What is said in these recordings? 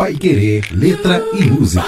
Pai Querer, letra e música.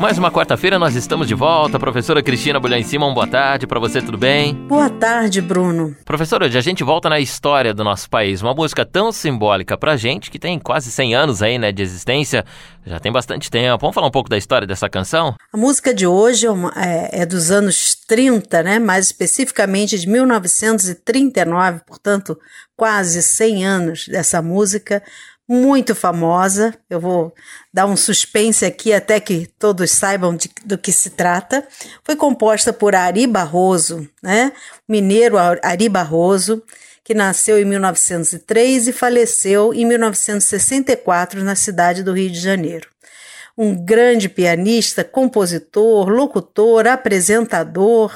Mais uma quarta-feira nós estamos de volta. Professora Cristina Bulhão em cima, boa tarde para você, tudo bem? Boa tarde, Bruno. Professora, hoje a gente volta na história do nosso país. Uma música tão simbólica pra gente, que tem quase 100 anos aí, né, de existência. Já tem bastante tempo. Vamos falar um pouco da história dessa canção? A música de hoje é, é dos anos 30, né, mais especificamente de 1939, portanto, quase 100 anos dessa música muito famosa. Eu vou dar um suspense aqui até que todos saibam de, do que se trata. Foi composta por Ari Barroso, né? mineiro Ari Barroso, que nasceu em 1903 e faleceu em 1964 na cidade do Rio de Janeiro. Um grande pianista, compositor, locutor, apresentador,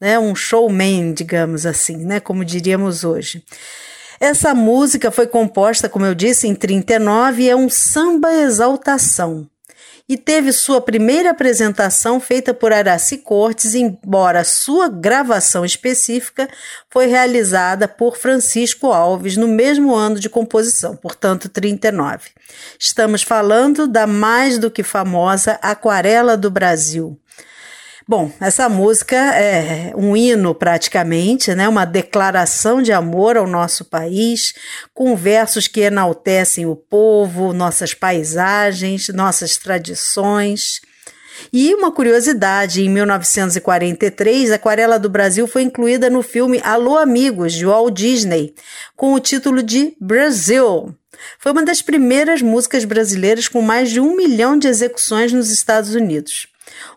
né? um showman, digamos assim, né? como diríamos hoje. Essa música foi composta, como eu disse, em 39 e é um samba exaltação. E teve sua primeira apresentação feita por Araci Cortes, embora sua gravação específica foi realizada por Francisco Alves no mesmo ano de composição, portanto 39. Estamos falando da mais do que famosa Aquarela do Brasil. Bom, essa música é um hino praticamente, né? Uma declaração de amor ao nosso país, com versos que enaltecem o povo, nossas paisagens, nossas tradições. E uma curiosidade, em 1943, Aquarela do Brasil foi incluída no filme Alô Amigos, de Walt Disney, com o título de Brasil. Foi uma das primeiras músicas brasileiras com mais de um milhão de execuções nos Estados Unidos.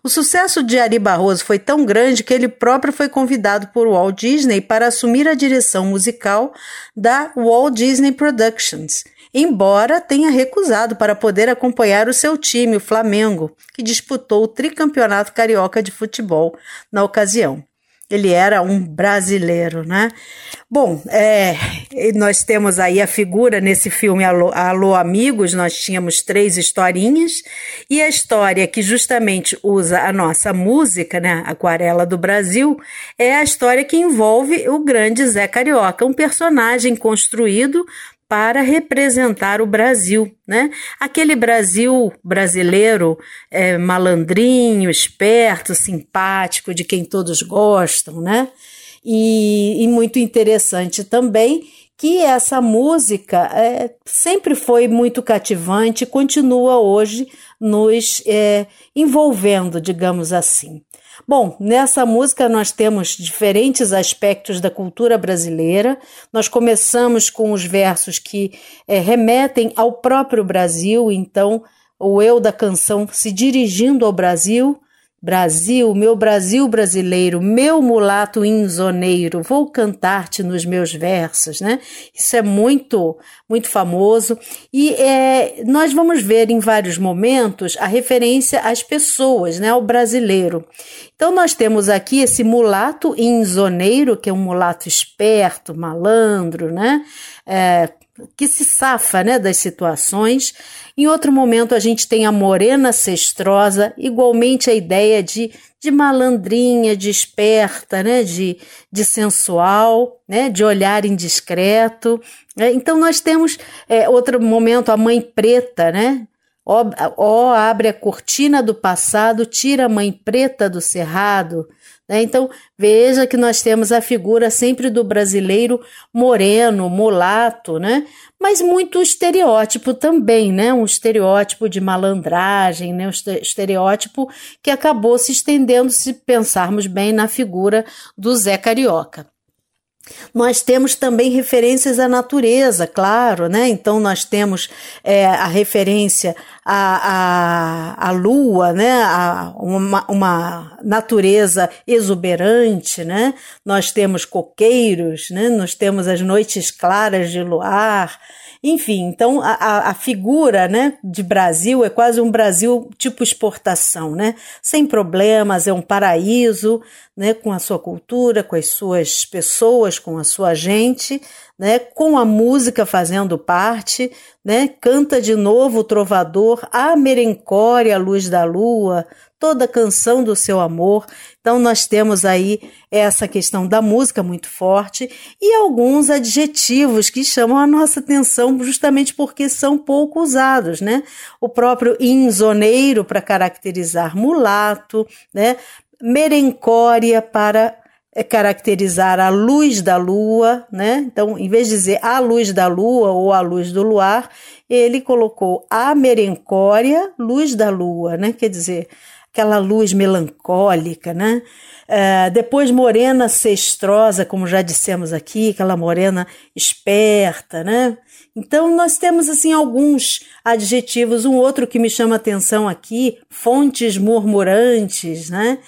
O sucesso de Ari Barroso foi tão grande que ele próprio foi convidado por Walt Disney para assumir a direção musical da Walt Disney Productions, embora tenha recusado para poder acompanhar o seu time, o Flamengo, que disputou o tricampeonato carioca de futebol na ocasião ele era um brasileiro, né? Bom, é, nós temos aí a figura nesse filme Alô, Alô, Amigos, nós tínhamos três historinhas, e a história que justamente usa a nossa música, né, Aquarela do Brasil, é a história que envolve o grande Zé Carioca, um personagem construído para representar o Brasil, né? Aquele Brasil brasileiro é, malandrinho, esperto, simpático, de quem todos gostam, né? E, e muito interessante também que essa música é, sempre foi muito cativante e continua hoje nos é, envolvendo, digamos assim. Bom, nessa música nós temos diferentes aspectos da cultura brasileira. Nós começamos com os versos que é, remetem ao próprio Brasil, então o eu da canção se dirigindo ao Brasil Brasil, meu Brasil brasileiro, meu mulato inzoneiro, vou cantar-te nos meus versos, né? Isso é muito, muito famoso e é, nós vamos ver em vários momentos a referência às pessoas, né? Ao brasileiro. Então nós temos aqui esse mulato inzoneiro, que é um mulato esperto, malandro, né? É, que se safa né, das situações. Em outro momento, a gente tem a morena cestrosa, igualmente a ideia de, de malandrinha, de esperta, né, de, de sensual, né, de olhar indiscreto. Né? Então, nós temos é, outro momento, a mãe preta, né? Ó, ó, abre a cortina do passado, tira a mãe preta do cerrado. Né? Então, veja que nós temos a figura sempre do brasileiro moreno, mulato, né? mas muito estereótipo também, né? um estereótipo de malandragem, né? um estereótipo que acabou se estendendo, se pensarmos bem, na figura do Zé Carioca. Nós temos também referências à natureza, claro, né? Então nós temos é, a referência à, à, à lua, né? A uma, uma natureza exuberante, né? Nós temos coqueiros, né? Nós temos as noites claras de luar, enfim, então a, a figura né, de Brasil é quase um Brasil tipo exportação, né? Sem problemas, é um paraíso, né, com a sua cultura, com as suas pessoas, com a sua gente, né, com a música fazendo parte, né, canta de novo o trovador, a merencória, a luz da lua, toda a canção do seu amor. Então nós temos aí essa questão da música muito forte e alguns adjetivos que chamam a nossa atenção justamente porque são pouco usados, né? O próprio inzoneiro para caracterizar mulato, né? Merencória para é caracterizar a luz da lua, né? Então, em vez de dizer a luz da lua ou a luz do luar, ele colocou a merencória, luz da lua, né? Quer dizer, aquela luz melancólica, né? Uh, depois morena cestrosa, como já dissemos aqui, aquela morena esperta, né? Então nós temos assim alguns adjetivos, um outro que me chama atenção aqui, fontes murmurantes, né?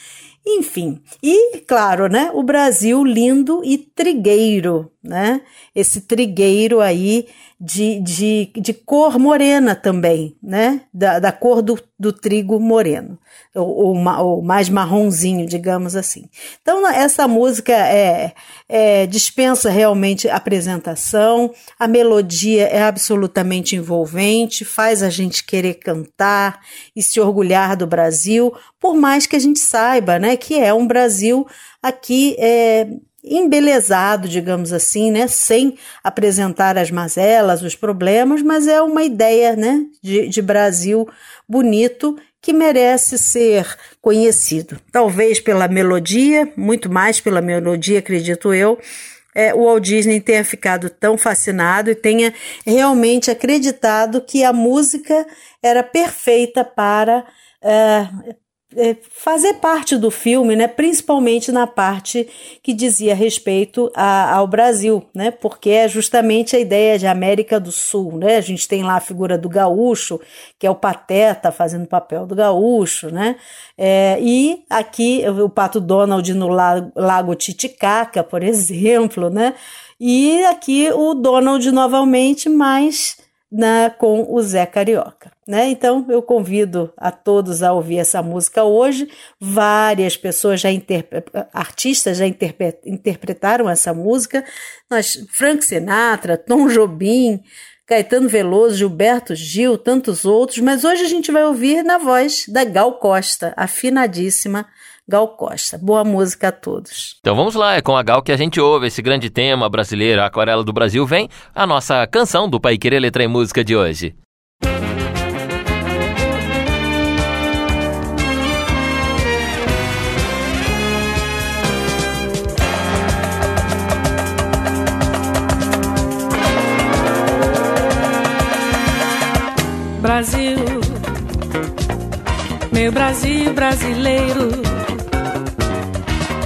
Enfim, e claro, né, o Brasil lindo e trigueiro, né? Esse trigueiro aí de, de, de cor morena também, né? Da, da cor do, do trigo moreno, ou, ou, ou, mais marronzinho, digamos assim. Então, essa música é, é, dispensa realmente apresentação, a melodia é absolutamente envolvente, faz a gente querer cantar e se orgulhar do Brasil, por mais que a gente saiba, né, que é um Brasil aqui é, embelezado, digamos assim, né, sem apresentar as mazelas, os problemas, mas é uma ideia, né, de, de Brasil bonito que merece ser conhecido. Talvez pela melodia, muito mais pela melodia, acredito eu. É, o Walt Disney tenha ficado tão fascinado e tenha realmente acreditado que a música era perfeita para é, fazer parte do filme, né, principalmente na parte que dizia respeito a, ao Brasil, né, porque é justamente a ideia de América do Sul, né, a gente tem lá a figura do gaúcho, que é o pateta fazendo papel do gaúcho, né, é, e aqui o Pato Donald no Lago, Titicaca, por exemplo, né, e aqui o Donald novamente, mais na, com o Zé Carioca. Né? Então eu convido a todos a ouvir essa música hoje. Várias pessoas já artistas já interpretaram essa música. Nós, Frank Sinatra, Tom Jobim, Caetano Veloso, Gilberto Gil, tantos outros, mas hoje a gente vai ouvir na voz da Gal Costa, afinadíssima Gal Costa. Boa música a todos. Então vamos lá, é com a Gal que a gente ouve esse grande tema brasileiro, a Aquarela do Brasil, vem a nossa canção do Pai Querer Letra e Música de hoje. Brasil, meu Brasil brasileiro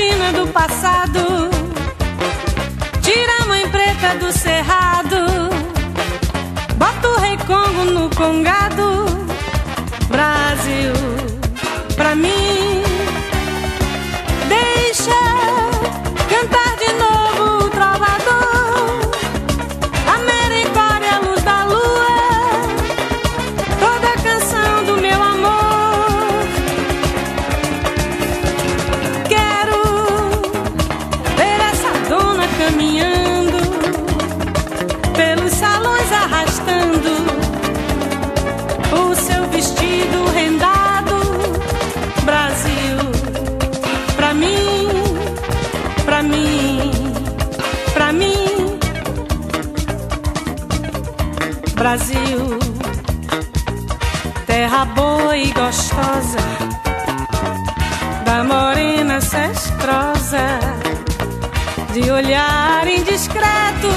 cortina do passado. Brasil, terra boa e gostosa da morena cestrosa, de olhar indiscreto.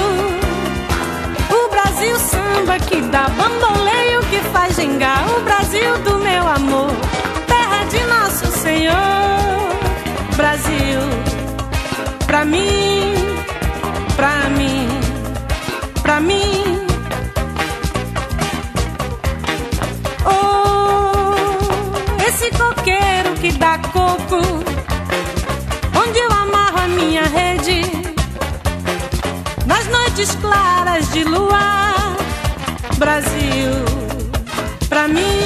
O Brasil samba que dá bamboleio, que faz gingar. O Brasil do meu amor, terra de nosso Senhor. Brasil, pra mim, pra mim, pra mim. Esse coqueiro que dá coco, onde eu amarro a minha rede, nas noites claras de luar, Brasil, pra mim.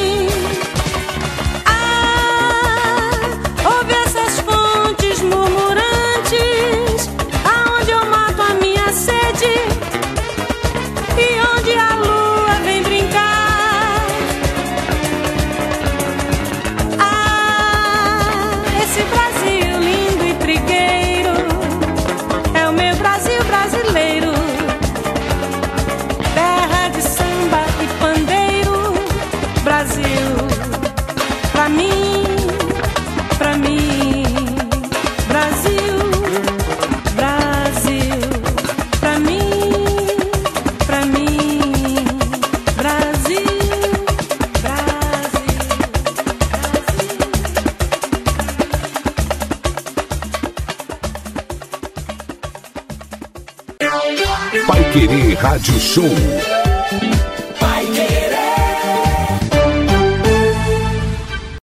Rádio Show.